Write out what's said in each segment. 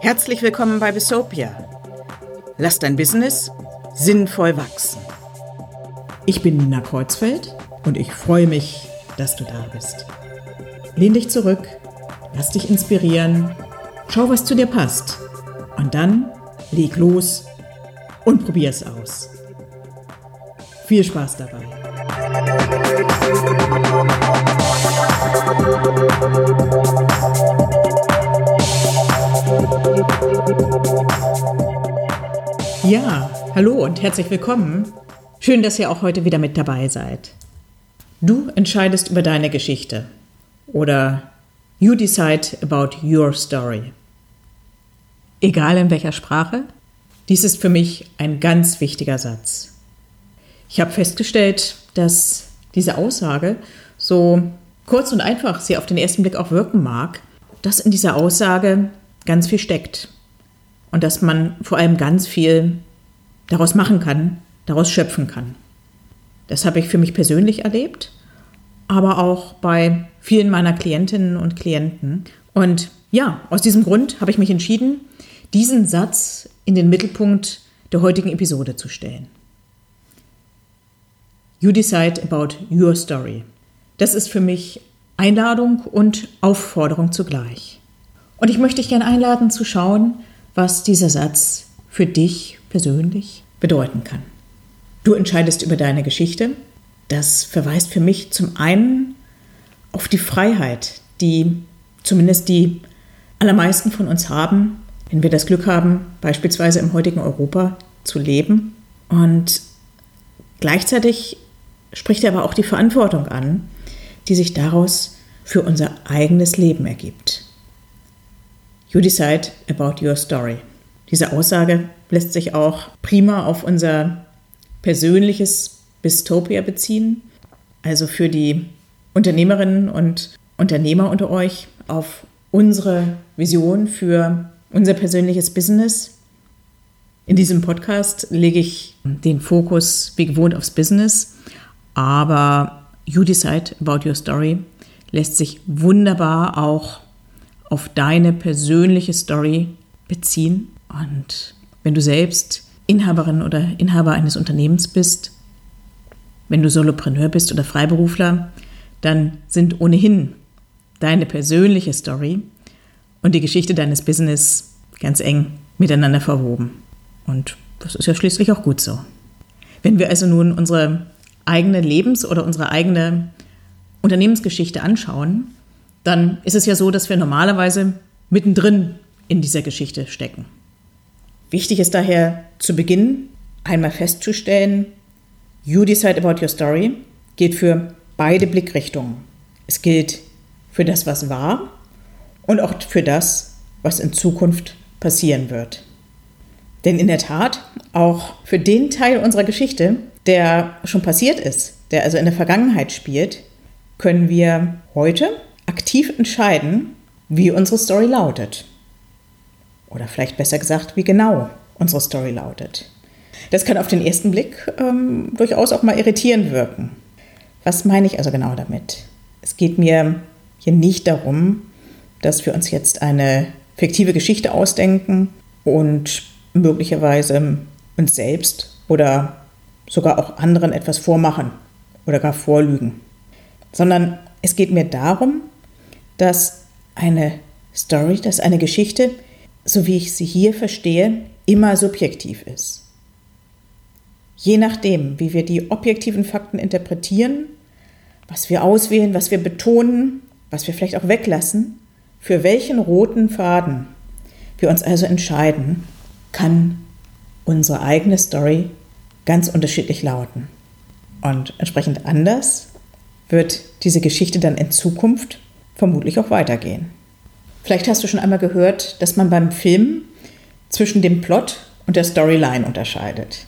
Herzlich willkommen bei Besopia. Lass dein Business sinnvoll wachsen. Ich bin Nina Kreuzfeld und ich freue mich, dass du da bist. Lehn dich zurück, lass dich inspirieren, schau, was zu dir passt und dann leg los und probier es aus. Viel Spaß dabei. Ja, hallo und herzlich willkommen. Schön, dass ihr auch heute wieder mit dabei seid. Du entscheidest über deine Geschichte oder You decide about your story. Egal in welcher Sprache, dies ist für mich ein ganz wichtiger Satz. Ich habe festgestellt, dass diese Aussage, so kurz und einfach sie auf den ersten Blick auch wirken mag, dass in dieser Aussage ganz viel steckt und dass man vor allem ganz viel daraus machen kann, daraus schöpfen kann. Das habe ich für mich persönlich erlebt, aber auch bei vielen meiner Klientinnen und Klienten. Und ja, aus diesem Grund habe ich mich entschieden, diesen Satz in den Mittelpunkt der heutigen Episode zu stellen. You decide about your story. Das ist für mich Einladung und Aufforderung zugleich. Und ich möchte dich gerne einladen zu schauen, was dieser Satz für dich persönlich bedeuten kann. Du entscheidest über deine Geschichte. Das verweist für mich zum einen auf die Freiheit, die zumindest die allermeisten von uns haben, wenn wir das Glück haben, beispielsweise im heutigen Europa zu leben. Und gleichzeitig spricht er aber auch die Verantwortung an, die sich daraus für unser eigenes Leben ergibt. You decide about your story. Diese Aussage lässt sich auch prima auf unser persönliches Bistopia beziehen, also für die Unternehmerinnen und Unternehmer unter euch auf unsere Vision für unser persönliches Business. In diesem Podcast lege ich den Fokus wie gewohnt aufs Business, aber You Decide About Your Story lässt sich wunderbar auch auf deine persönliche Story beziehen. Und wenn du selbst Inhaberin oder Inhaber eines Unternehmens bist, wenn du Solopreneur bist oder Freiberufler, dann sind ohnehin deine persönliche Story und die Geschichte deines Business ganz eng miteinander verwoben. Und das ist ja schließlich auch gut so. Wenn wir also nun unsere eigene Lebens- oder unsere eigene Unternehmensgeschichte anschauen, dann ist es ja so, dass wir normalerweise mittendrin in dieser Geschichte stecken. Wichtig ist daher zu Beginn einmal festzustellen, You decide about your story gilt für beide Blickrichtungen. Es gilt für das, was war und auch für das, was in Zukunft passieren wird. Denn in der Tat, auch für den Teil unserer Geschichte, der schon passiert ist, der also in der Vergangenheit spielt, können wir heute aktiv entscheiden, wie unsere Story lautet. Oder vielleicht besser gesagt, wie genau unsere Story lautet. Das kann auf den ersten Blick ähm, durchaus auch mal irritierend wirken. Was meine ich also genau damit? Es geht mir hier nicht darum, dass wir uns jetzt eine fiktive Geschichte ausdenken und möglicherweise uns selbst oder sogar auch anderen etwas vormachen oder gar vorlügen, sondern es geht mir darum, dass eine Story, dass eine Geschichte, so wie ich sie hier verstehe, immer subjektiv ist. Je nachdem, wie wir die objektiven Fakten interpretieren, was wir auswählen, was wir betonen, was wir vielleicht auch weglassen, für welchen roten Faden wir uns also entscheiden, kann unsere eigene Story ganz unterschiedlich lauten. Und entsprechend anders wird diese Geschichte dann in Zukunft vermutlich auch weitergehen. Vielleicht hast du schon einmal gehört, dass man beim Film zwischen dem Plot und der Storyline unterscheidet.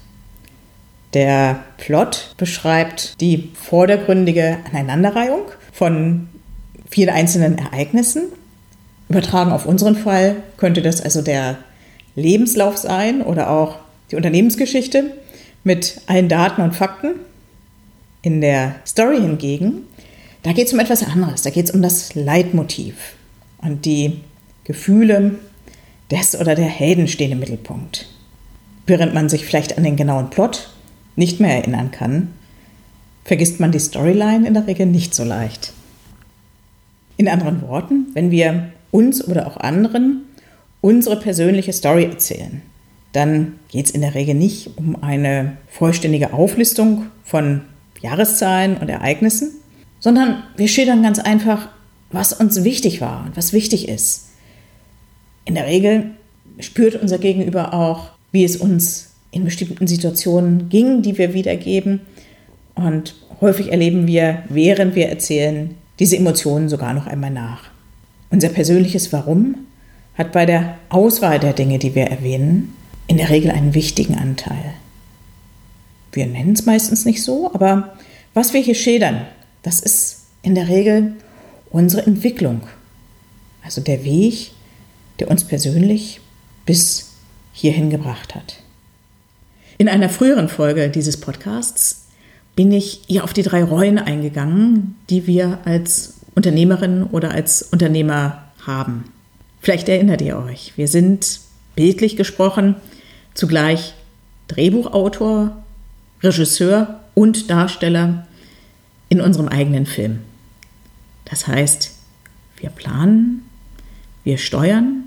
Der Plot beschreibt die vordergründige Aneinanderreihung von vielen einzelnen Ereignissen. Übertragen auf unseren Fall könnte das also der Lebenslauf sein oder auch die Unternehmensgeschichte mit allen Daten und Fakten. In der Story hingegen, da geht es um etwas anderes. Da geht es um das Leitmotiv. Und die Gefühle des oder der Helden stehen im Mittelpunkt. Während man sich vielleicht an den genauen Plot nicht mehr erinnern kann, vergisst man die Storyline in der Regel nicht so leicht. In anderen Worten, wenn wir uns oder auch anderen unsere persönliche Story erzählen, dann geht es in der Regel nicht um eine vollständige Auflistung von Jahreszahlen und Ereignissen, sondern wir schildern ganz einfach, was uns wichtig war und was wichtig ist. In der Regel spürt unser Gegenüber auch, wie es uns in bestimmten Situationen ging, die wir wiedergeben. Und häufig erleben wir, während wir erzählen, diese Emotionen sogar noch einmal nach. Unser persönliches Warum hat bei der Auswahl der Dinge, die wir erwähnen, in der Regel einen wichtigen Anteil. Wir nennen es meistens nicht so, aber was wir hier schildern, das ist in der Regel unsere Entwicklung. Also der Weg, der uns persönlich bis hierhin gebracht hat. In einer früheren Folge dieses Podcasts bin ich hier auf die drei Rollen eingegangen, die wir als Unternehmerin oder als Unternehmer haben. Vielleicht erinnert ihr euch, wir sind bildlich gesprochen zugleich Drehbuchautor, Regisseur und Darsteller in unserem eigenen Film. Das heißt, wir planen, wir steuern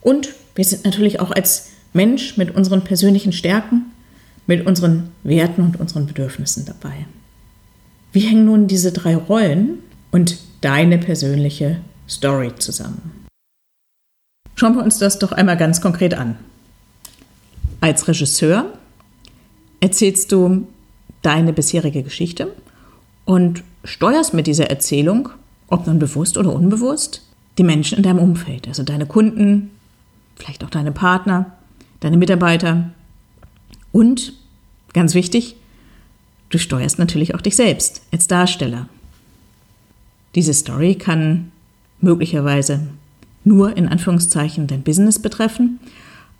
und wir sind natürlich auch als Mensch mit unseren persönlichen Stärken, mit unseren Werten und unseren Bedürfnissen dabei. Wie hängen nun diese drei Rollen und deine persönliche Story zusammen? Schauen wir uns das doch einmal ganz konkret an. Als Regisseur erzählst du deine bisherige Geschichte und steuerst mit dieser Erzählung, ob nun bewusst oder unbewusst, die Menschen in deinem Umfeld, also deine Kunden, vielleicht auch deine Partner, deine Mitarbeiter und, ganz wichtig, du steuerst natürlich auch dich selbst als Darsteller. Diese Story kann möglicherweise nur in Anführungszeichen dein Business betreffen,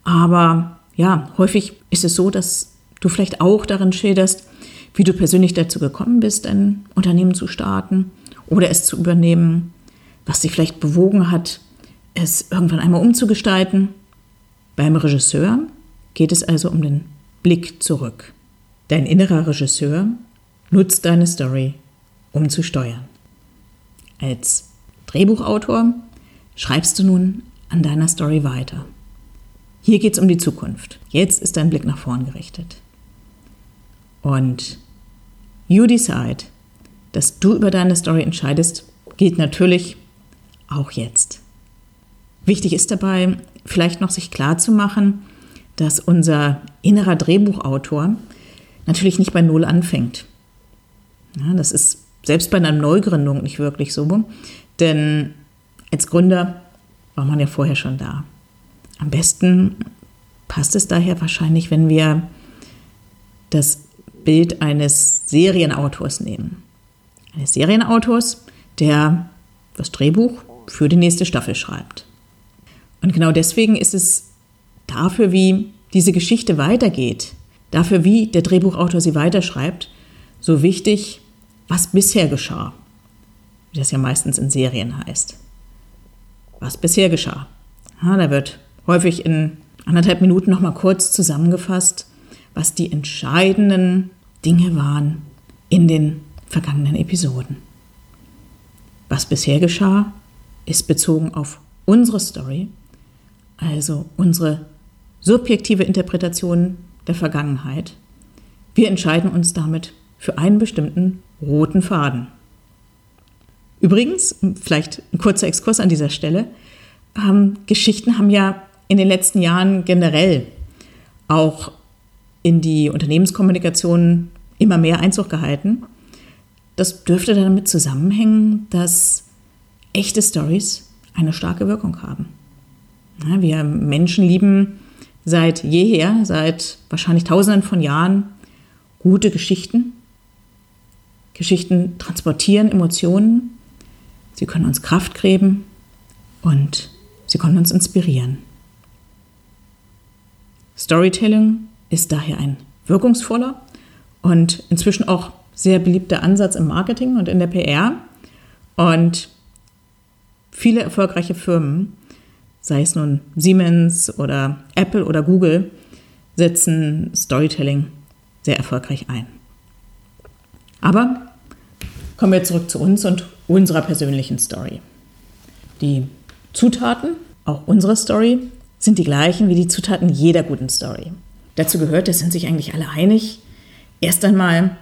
aber ja, häufig ist es so, dass du vielleicht auch darin schilderst, wie du persönlich dazu gekommen bist, ein Unternehmen zu starten oder es zu übernehmen, was dich vielleicht bewogen hat, es irgendwann einmal umzugestalten. Beim Regisseur geht es also um den Blick zurück. Dein innerer Regisseur nutzt deine Story, um zu steuern. Als Drehbuchautor schreibst du nun an deiner Story weiter. Hier geht es um die Zukunft. Jetzt ist dein Blick nach vorn gerichtet. Und you decide, dass du über deine Story entscheidest, gilt natürlich auch jetzt. Wichtig ist dabei, vielleicht noch sich klar zu machen, dass unser innerer Drehbuchautor natürlich nicht bei Null anfängt. Ja, das ist selbst bei einer Neugründung nicht wirklich so, denn als Gründer war man ja vorher schon da. Am besten passt es daher wahrscheinlich, wenn wir das Bild eines Serienautors nehmen. Eines Serienautors, der das Drehbuch für die nächste Staffel schreibt. Und genau deswegen ist es dafür, wie diese Geschichte weitergeht, dafür, wie der Drehbuchautor sie weiterschreibt, so wichtig, was bisher geschah. Wie das ja meistens in Serien heißt. Was bisher geschah. Ja, da wird häufig in anderthalb Minuten noch mal kurz zusammengefasst, was die entscheidenden Dinge waren in den vergangenen Episoden. Was bisher geschah, ist bezogen auf unsere Story, also unsere subjektive Interpretation der Vergangenheit. Wir entscheiden uns damit für einen bestimmten roten Faden. Übrigens, vielleicht ein kurzer Exkurs an dieser Stelle, ähm, Geschichten haben ja in den letzten Jahren generell auch in die Unternehmenskommunikation immer mehr Einzug gehalten. Das dürfte damit zusammenhängen, dass echte Stories eine starke Wirkung haben. Wir Menschen lieben seit jeher, seit wahrscheinlich tausenden von Jahren, gute Geschichten. Geschichten transportieren Emotionen, sie können uns Kraft geben und sie können uns inspirieren. Storytelling ist daher ein wirkungsvoller und inzwischen auch sehr beliebter Ansatz im Marketing und in der PR. Und viele erfolgreiche Firmen, sei es nun Siemens oder Apple oder Google, setzen Storytelling sehr erfolgreich ein. Aber kommen wir zurück zu uns und unserer persönlichen Story. Die Zutaten, auch unsere Story, sind die gleichen wie die Zutaten jeder guten Story. Dazu gehört, das sind sich eigentlich alle einig, erst einmal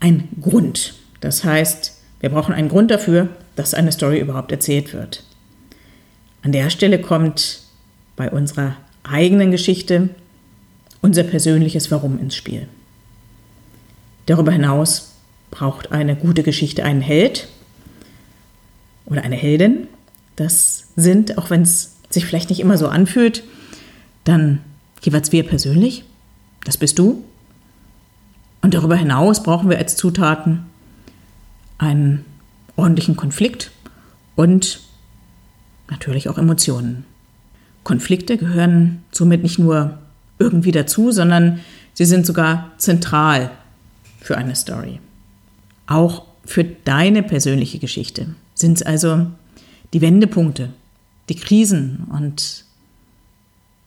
ein Grund. Das heißt, wir brauchen einen Grund dafür, dass eine Story überhaupt erzählt wird. An der Stelle kommt bei unserer eigenen Geschichte unser persönliches Warum ins Spiel. Darüber hinaus braucht eine gute Geschichte einen Held oder eine Heldin. Das sind, auch wenn es sich vielleicht nicht immer so anfühlt, dann jeweils wir persönlich. Das bist du. Und darüber hinaus brauchen wir als Zutaten einen ordentlichen Konflikt und natürlich auch Emotionen. Konflikte gehören somit nicht nur irgendwie dazu, sondern sie sind sogar zentral für eine Story. Auch für deine persönliche Geschichte sind es also die Wendepunkte, die Krisen und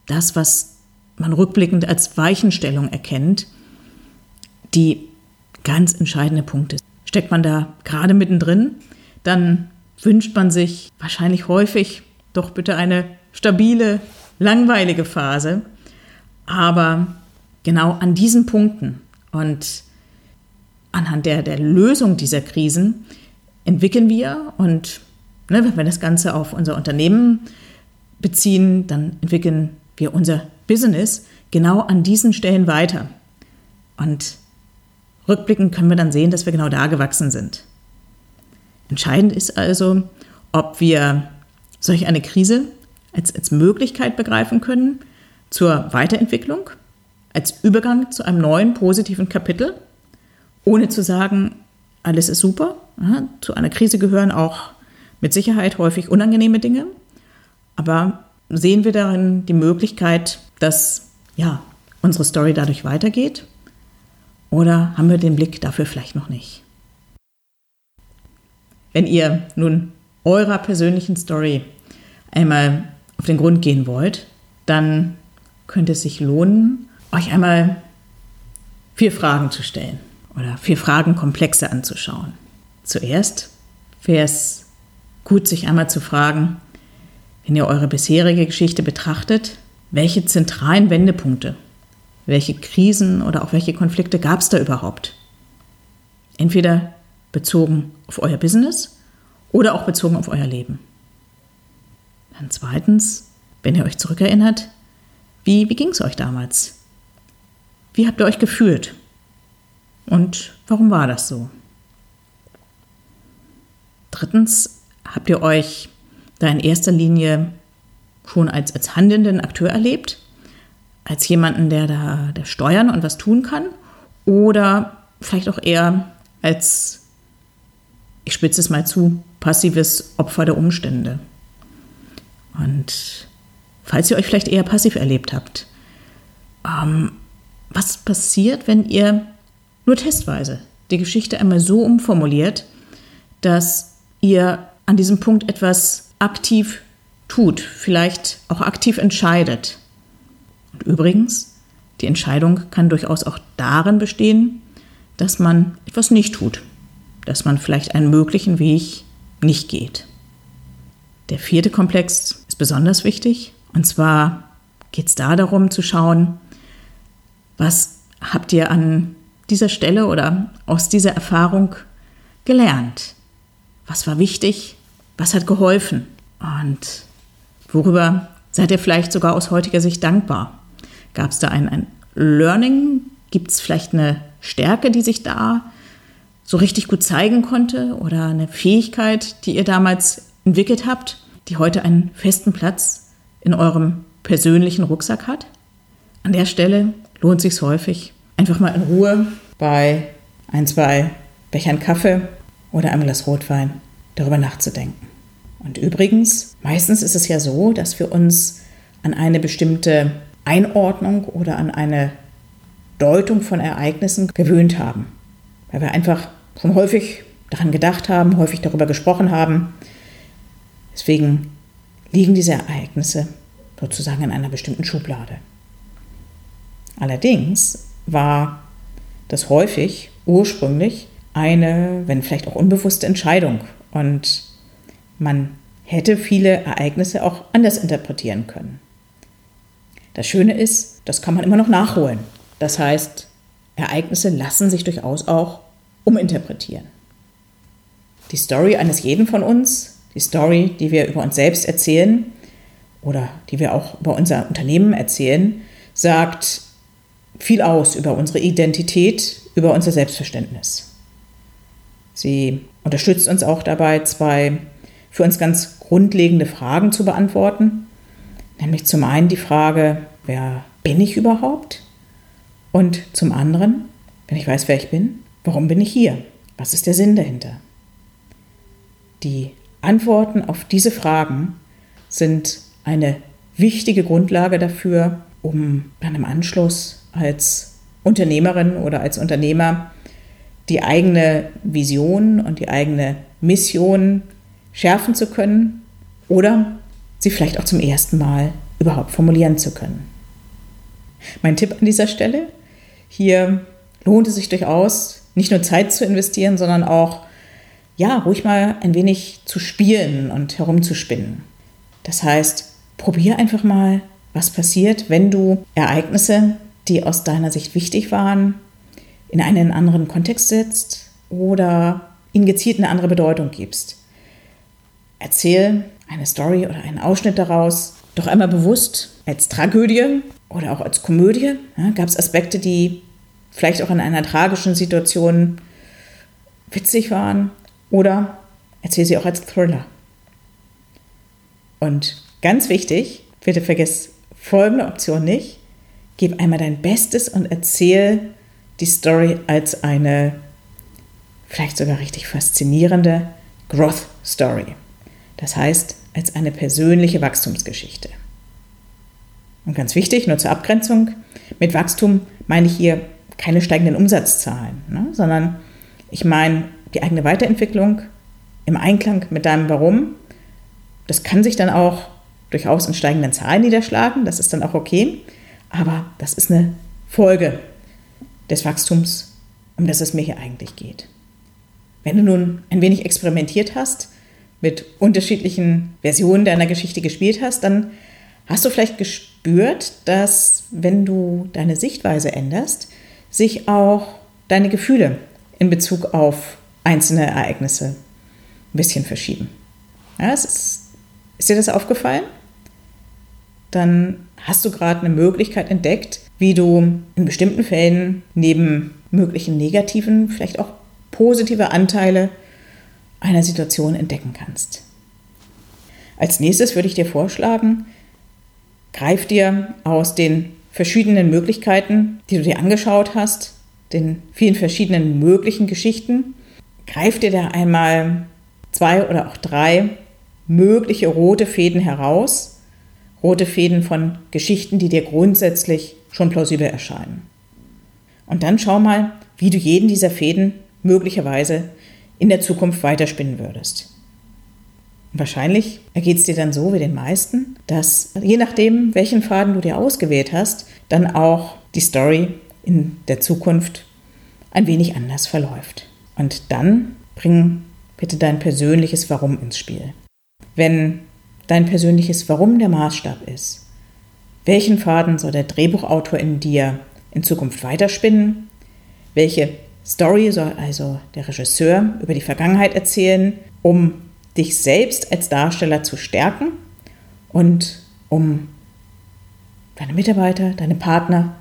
das, was man rückblickend als Weichenstellung erkennt, die ganz entscheidende Punkte. Steckt man da gerade mittendrin, dann wünscht man sich wahrscheinlich häufig doch bitte eine stabile, langweilige Phase. Aber genau an diesen Punkten und anhand der, der Lösung dieser Krisen entwickeln wir und ne, wenn wir das Ganze auf unser Unternehmen beziehen, dann entwickeln wir unser Business genau an diesen Stellen weiter. Und rückblickend können wir dann sehen, dass wir genau da gewachsen sind. Entscheidend ist also, ob wir solch eine Krise als, als Möglichkeit begreifen können zur Weiterentwicklung, als Übergang zu einem neuen positiven Kapitel, ohne zu sagen, alles ist super. Ja, zu einer Krise gehören auch mit Sicherheit häufig unangenehme Dinge, aber sehen wir darin die Möglichkeit, dass ja, unsere Story dadurch weitergeht? Oder haben wir den Blick dafür vielleicht noch nicht? Wenn ihr nun eurer persönlichen Story einmal auf den Grund gehen wollt, dann könnte es sich lohnen, euch einmal vier Fragen zu stellen oder vier Fragenkomplexe anzuschauen. Zuerst es gut, sich einmal zu fragen, wenn ihr eure bisherige Geschichte betrachtet, welche zentralen Wendepunkte, welche Krisen oder auch welche Konflikte gab es da überhaupt? Entweder bezogen auf euer Business oder auch bezogen auf euer Leben. Dann zweitens, wenn ihr euch zurückerinnert, wie, wie ging es euch damals? Wie habt ihr euch gefühlt? Und warum war das so? Drittens, habt ihr euch da in erster Linie schon als, als handelnden Akteur erlebt? Als jemanden, der da der steuern und was tun kann? Oder vielleicht auch eher als, ich spitze es mal zu, passives Opfer der Umstände? Und falls ihr euch vielleicht eher passiv erlebt habt, ähm, was passiert, wenn ihr nur testweise die Geschichte einmal so umformuliert, dass ihr an diesem Punkt etwas aktiv tut, vielleicht auch aktiv entscheidet. Und übrigens, die Entscheidung kann durchaus auch darin bestehen, dass man etwas nicht tut, dass man vielleicht einen möglichen Weg nicht geht. Der vierte Komplex ist besonders wichtig. Und zwar geht es da darum zu schauen, was habt ihr an dieser Stelle oder aus dieser Erfahrung gelernt? Was war wichtig? Was hat geholfen? Und worüber seid ihr vielleicht sogar aus heutiger Sicht dankbar? Gab es da ein, ein Learning? Gibt es vielleicht eine Stärke, die sich da so richtig gut zeigen konnte oder eine Fähigkeit, die ihr damals entwickelt habt, die heute einen festen Platz in eurem persönlichen Rucksack hat? An der Stelle lohnt sich häufig, einfach mal in Ruhe bei ein, zwei Bechern Kaffee oder einem Glas Rotwein darüber nachzudenken. Und übrigens, meistens ist es ja so, dass wir uns an eine bestimmte Einordnung oder an eine Deutung von Ereignissen gewöhnt haben. weil wir einfach schon häufig daran gedacht haben, häufig darüber gesprochen haben. Deswegen liegen diese Ereignisse sozusagen in einer bestimmten Schublade. Allerdings war das häufig ursprünglich eine, wenn vielleicht auch unbewusste Entscheidung und man hätte viele Ereignisse auch anders interpretieren können. Das Schöne ist, das kann man immer noch nachholen. Das heißt, Ereignisse lassen sich durchaus auch uminterpretieren. Die Story eines jeden von uns, die Story, die wir über uns selbst erzählen oder die wir auch über unser Unternehmen erzählen, sagt viel aus über unsere Identität, über unser Selbstverständnis. Sie unterstützt uns auch dabei, zwei für uns ganz grundlegende Fragen zu beantworten. Nämlich zum einen die Frage, wer bin ich überhaupt? Und zum anderen, wenn ich weiß, wer ich bin, warum bin ich hier? Was ist der Sinn dahinter? Die Antworten auf diese Fragen sind eine wichtige Grundlage dafür, um dann im Anschluss als Unternehmerin oder als Unternehmer die eigene Vision und die eigene Mission schärfen zu können oder sie vielleicht auch zum ersten Mal überhaupt formulieren zu können. Mein Tipp an dieser Stelle, hier lohnt es sich durchaus, nicht nur Zeit zu investieren, sondern auch, ja, ruhig mal ein wenig zu spielen und herumzuspinnen. Das heißt, probier einfach mal, was passiert, wenn du Ereignisse, die aus deiner Sicht wichtig waren, in einen anderen Kontext setzt oder ihnen gezielt eine andere Bedeutung gibst. Erzähl eine Story oder einen Ausschnitt daraus doch einmal bewusst als Tragödie oder auch als Komödie. Ja, Gab es Aspekte, die vielleicht auch in einer tragischen Situation witzig waren oder erzähl sie auch als Thriller. Und ganz wichtig, bitte vergiss folgende Option nicht. Gib einmal dein Bestes und erzähl die Story als eine vielleicht sogar richtig faszinierende Growth Story. Das heißt, als eine persönliche Wachstumsgeschichte. Und ganz wichtig, nur zur Abgrenzung, mit Wachstum meine ich hier keine steigenden Umsatzzahlen, ne, sondern ich meine die eigene Weiterentwicklung im Einklang mit deinem Warum. Das kann sich dann auch durchaus in steigenden Zahlen niederschlagen, das ist dann auch okay, aber das ist eine Folge des Wachstums, um das es mir hier eigentlich geht. Wenn du nun ein wenig experimentiert hast, mit unterschiedlichen Versionen deiner Geschichte gespielt hast, dann hast du vielleicht gespürt, dass wenn du deine Sichtweise änderst, sich auch deine Gefühle in Bezug auf einzelne Ereignisse ein bisschen verschieben. Ja, ist, ist dir das aufgefallen? Dann hast du gerade eine Möglichkeit entdeckt, wie du in bestimmten Fällen neben möglichen negativen vielleicht auch positive Anteile einer Situation entdecken kannst. Als nächstes würde ich dir vorschlagen, greif dir aus den verschiedenen Möglichkeiten, die du dir angeschaut hast, den vielen verschiedenen möglichen Geschichten, greif dir da einmal zwei oder auch drei mögliche rote Fäden heraus, rote Fäden von Geschichten, die dir grundsätzlich schon plausibel erscheinen. Und dann schau mal, wie du jeden dieser Fäden möglicherweise in der Zukunft weiterspinnen würdest. Wahrscheinlich ergeht es dir dann so wie den meisten, dass je nachdem, welchen Faden du dir ausgewählt hast, dann auch die Story in der Zukunft ein wenig anders verläuft. Und dann bring bitte dein persönliches Warum ins Spiel. Wenn dein persönliches Warum der Maßstab ist, welchen Faden soll der Drehbuchautor in dir in Zukunft weiterspinnen? Welche Story soll also der Regisseur über die Vergangenheit erzählen, um dich selbst als Darsteller zu stärken und um deine Mitarbeiter, deine Partner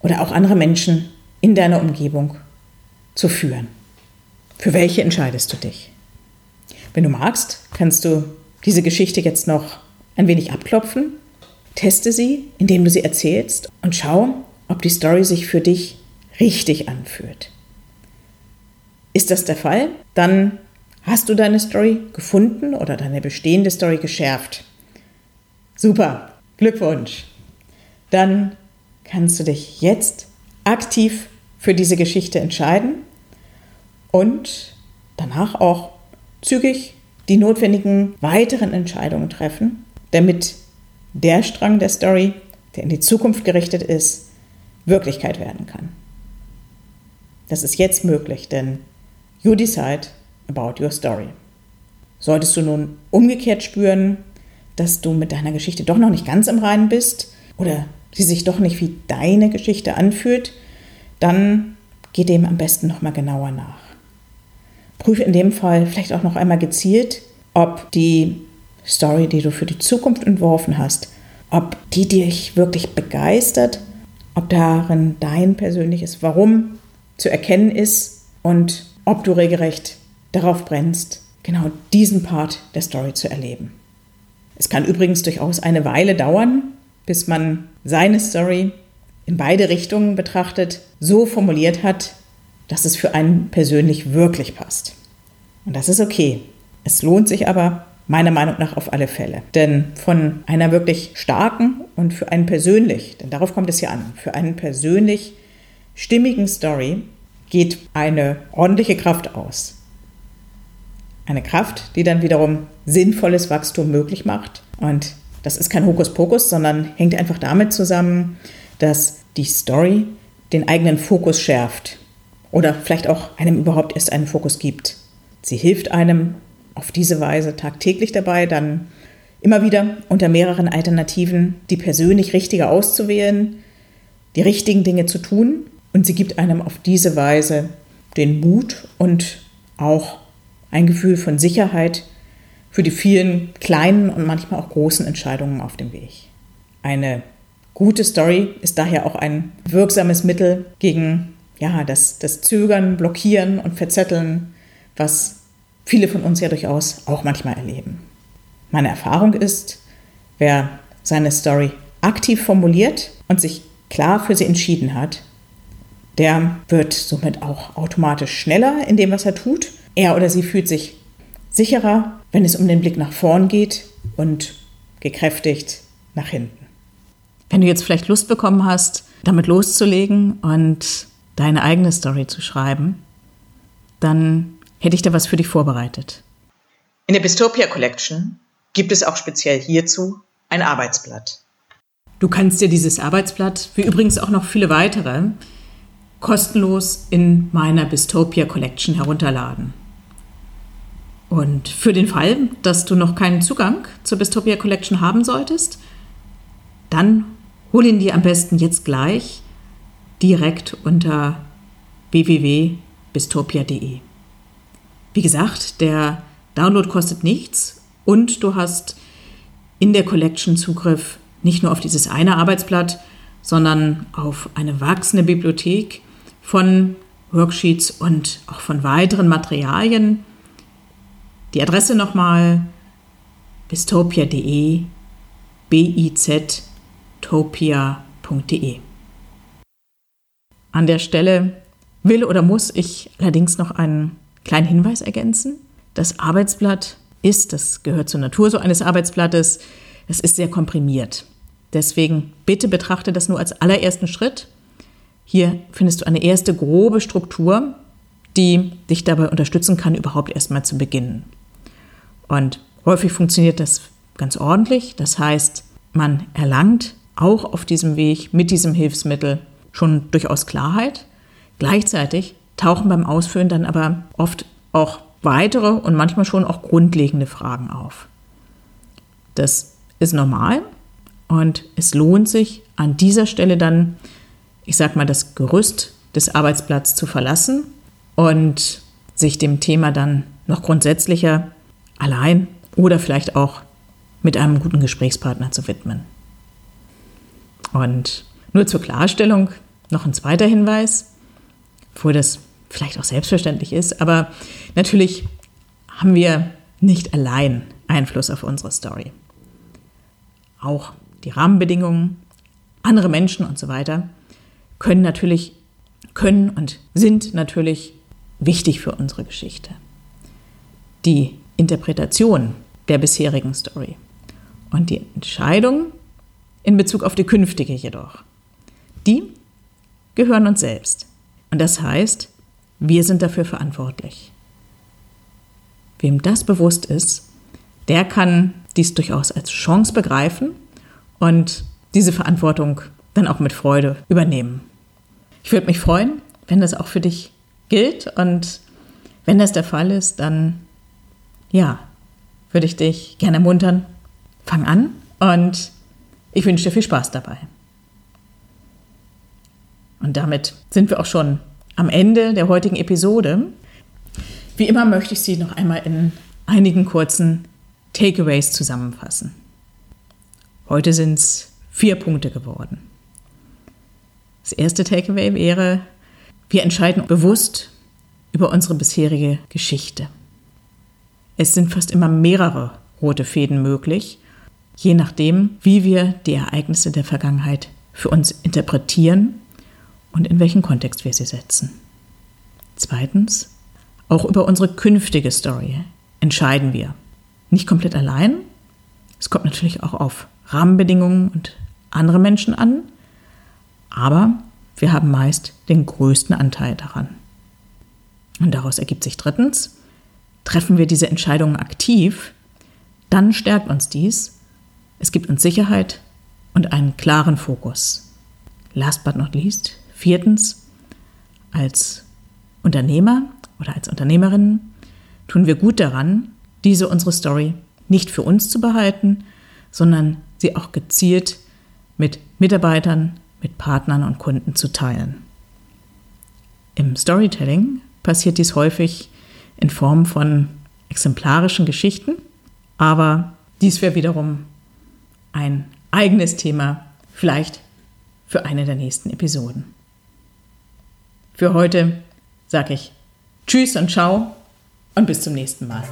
oder auch andere Menschen in deiner Umgebung zu führen. Für welche entscheidest du dich? Wenn du magst, kannst du diese Geschichte jetzt noch ein wenig abklopfen. Teste sie, indem du sie erzählst und schau, ob die Story sich für dich richtig anfühlt. Ist das der Fall? Dann hast du deine Story gefunden oder deine bestehende Story geschärft. Super, Glückwunsch. Dann kannst du dich jetzt aktiv für diese Geschichte entscheiden und danach auch zügig die notwendigen weiteren Entscheidungen treffen, damit der Strang der Story, der in die Zukunft gerichtet ist, Wirklichkeit werden kann. Das ist jetzt möglich, denn you decide about your story. Solltest du nun umgekehrt spüren, dass du mit deiner Geschichte doch noch nicht ganz im Reinen bist oder sie sich doch nicht wie deine Geschichte anfühlt, dann geh dem am besten noch mal genauer nach. Prüfe in dem Fall vielleicht auch noch einmal gezielt, ob die Story, die du für die Zukunft entworfen hast, ob die dich wirklich begeistert, ob darin dein persönliches Warum zu erkennen ist und ob du regelrecht darauf brennst, genau diesen Part der Story zu erleben. Es kann übrigens durchaus eine Weile dauern, bis man seine Story in beide Richtungen betrachtet so formuliert hat, dass es für einen persönlich wirklich passt. Und das ist okay. Es lohnt sich aber meiner Meinung nach auf alle Fälle. Denn von einer wirklich starken und für einen persönlich, denn darauf kommt es ja an, für einen persönlich stimmigen Story geht eine ordentliche Kraft aus. Eine Kraft, die dann wiederum sinnvolles Wachstum möglich macht. Und das ist kein Hokuspokus, sondern hängt einfach damit zusammen, dass die Story den eigenen Fokus schärft oder vielleicht auch einem überhaupt erst einen Fokus gibt. Sie hilft einem auf diese Weise tagtäglich dabei, dann immer wieder unter mehreren Alternativen die persönlich richtige auszuwählen, die richtigen Dinge zu tun und sie gibt einem auf diese Weise den Mut und auch ein Gefühl von Sicherheit für die vielen kleinen und manchmal auch großen Entscheidungen auf dem Weg. Eine gute Story ist daher auch ein wirksames Mittel gegen ja, das, das Zögern, Blockieren und Verzetteln, was viele von uns ja durchaus auch manchmal erleben. Meine Erfahrung ist, wer seine Story aktiv formuliert und sich klar für sie entschieden hat, der wird somit auch automatisch schneller in dem, was er tut. Er oder sie fühlt sich sicherer, wenn es um den Blick nach vorn geht und gekräftigt nach hinten. Wenn du jetzt vielleicht Lust bekommen hast, damit loszulegen und deine eigene Story zu schreiben, dann hätte ich da was für dich vorbereitet. In der Bistopia Collection gibt es auch speziell hierzu ein Arbeitsblatt. Du kannst dir dieses Arbeitsblatt, wie übrigens auch noch viele weitere, kostenlos in meiner Bistopia Collection herunterladen. Und für den Fall, dass du noch keinen Zugang zur Bistopia Collection haben solltest, dann hol ihn dir am besten jetzt gleich direkt unter www.bistopia.de. Wie gesagt, der Download kostet nichts und du hast in der Collection Zugriff nicht nur auf dieses eine Arbeitsblatt, sondern auf eine wachsende Bibliothek von Worksheets und auch von weiteren Materialien. Die Adresse nochmal bistopia.de, biztopia.de. An der Stelle will oder muss ich allerdings noch einen kleinen Hinweis ergänzen. Das Arbeitsblatt ist, das gehört zur Natur so eines Arbeitsblattes, es ist sehr komprimiert. Deswegen bitte betrachte das nur als allerersten Schritt hier findest du eine erste grobe Struktur, die dich dabei unterstützen kann, überhaupt erstmal zu beginnen. Und häufig funktioniert das ganz ordentlich. Das heißt, man erlangt auch auf diesem Weg mit diesem Hilfsmittel schon durchaus Klarheit. Gleichzeitig tauchen beim Ausführen dann aber oft auch weitere und manchmal schon auch grundlegende Fragen auf. Das ist normal und es lohnt sich an dieser Stelle dann ich sag mal, das Gerüst des Arbeitsplatzes zu verlassen und sich dem Thema dann noch grundsätzlicher allein oder vielleicht auch mit einem guten Gesprächspartner zu widmen. Und nur zur Klarstellung noch ein zweiter Hinweis, obwohl das vielleicht auch selbstverständlich ist, aber natürlich haben wir nicht allein Einfluss auf unsere Story. Auch die Rahmenbedingungen, andere Menschen und so weiter können natürlich, können und sind natürlich wichtig für unsere Geschichte. Die Interpretation der bisherigen Story und die Entscheidung in Bezug auf die künftige jedoch, die gehören uns selbst. Und das heißt, Wir sind dafür verantwortlich. Wem das bewusst ist, der kann dies durchaus als Chance begreifen und diese Verantwortung dann auch mit Freude übernehmen. Ich würde mich freuen, wenn das auch für dich gilt und wenn das der Fall ist, dann ja, würde ich dich gerne ermuntern. Fang an und ich wünsche dir viel Spaß dabei. Und damit sind wir auch schon am Ende der heutigen Episode. Wie immer möchte ich sie noch einmal in einigen kurzen Takeaways zusammenfassen. Heute sind es vier Punkte geworden. Das erste Takeaway wäre, wir entscheiden bewusst über unsere bisherige Geschichte. Es sind fast immer mehrere rote Fäden möglich, je nachdem, wie wir die Ereignisse der Vergangenheit für uns interpretieren und in welchen Kontext wir sie setzen. Zweitens, auch über unsere künftige Story entscheiden wir. Nicht komplett allein. Es kommt natürlich auch auf Rahmenbedingungen und andere Menschen an, aber wir haben meist den größten Anteil daran. Und daraus ergibt sich drittens, treffen wir diese Entscheidungen aktiv, dann stärkt uns dies, es gibt uns Sicherheit und einen klaren Fokus. Last but not least, Viertens, als Unternehmer oder als Unternehmerin tun wir gut daran, diese unsere Story nicht für uns zu behalten, sondern sie auch gezielt mit Mitarbeitern, mit Partnern und Kunden zu teilen. Im Storytelling passiert dies häufig in Form von exemplarischen Geschichten, aber dies wäre wiederum ein eigenes Thema, vielleicht für eine der nächsten Episoden. Für heute sage ich Tschüss und ciao und bis zum nächsten Mal.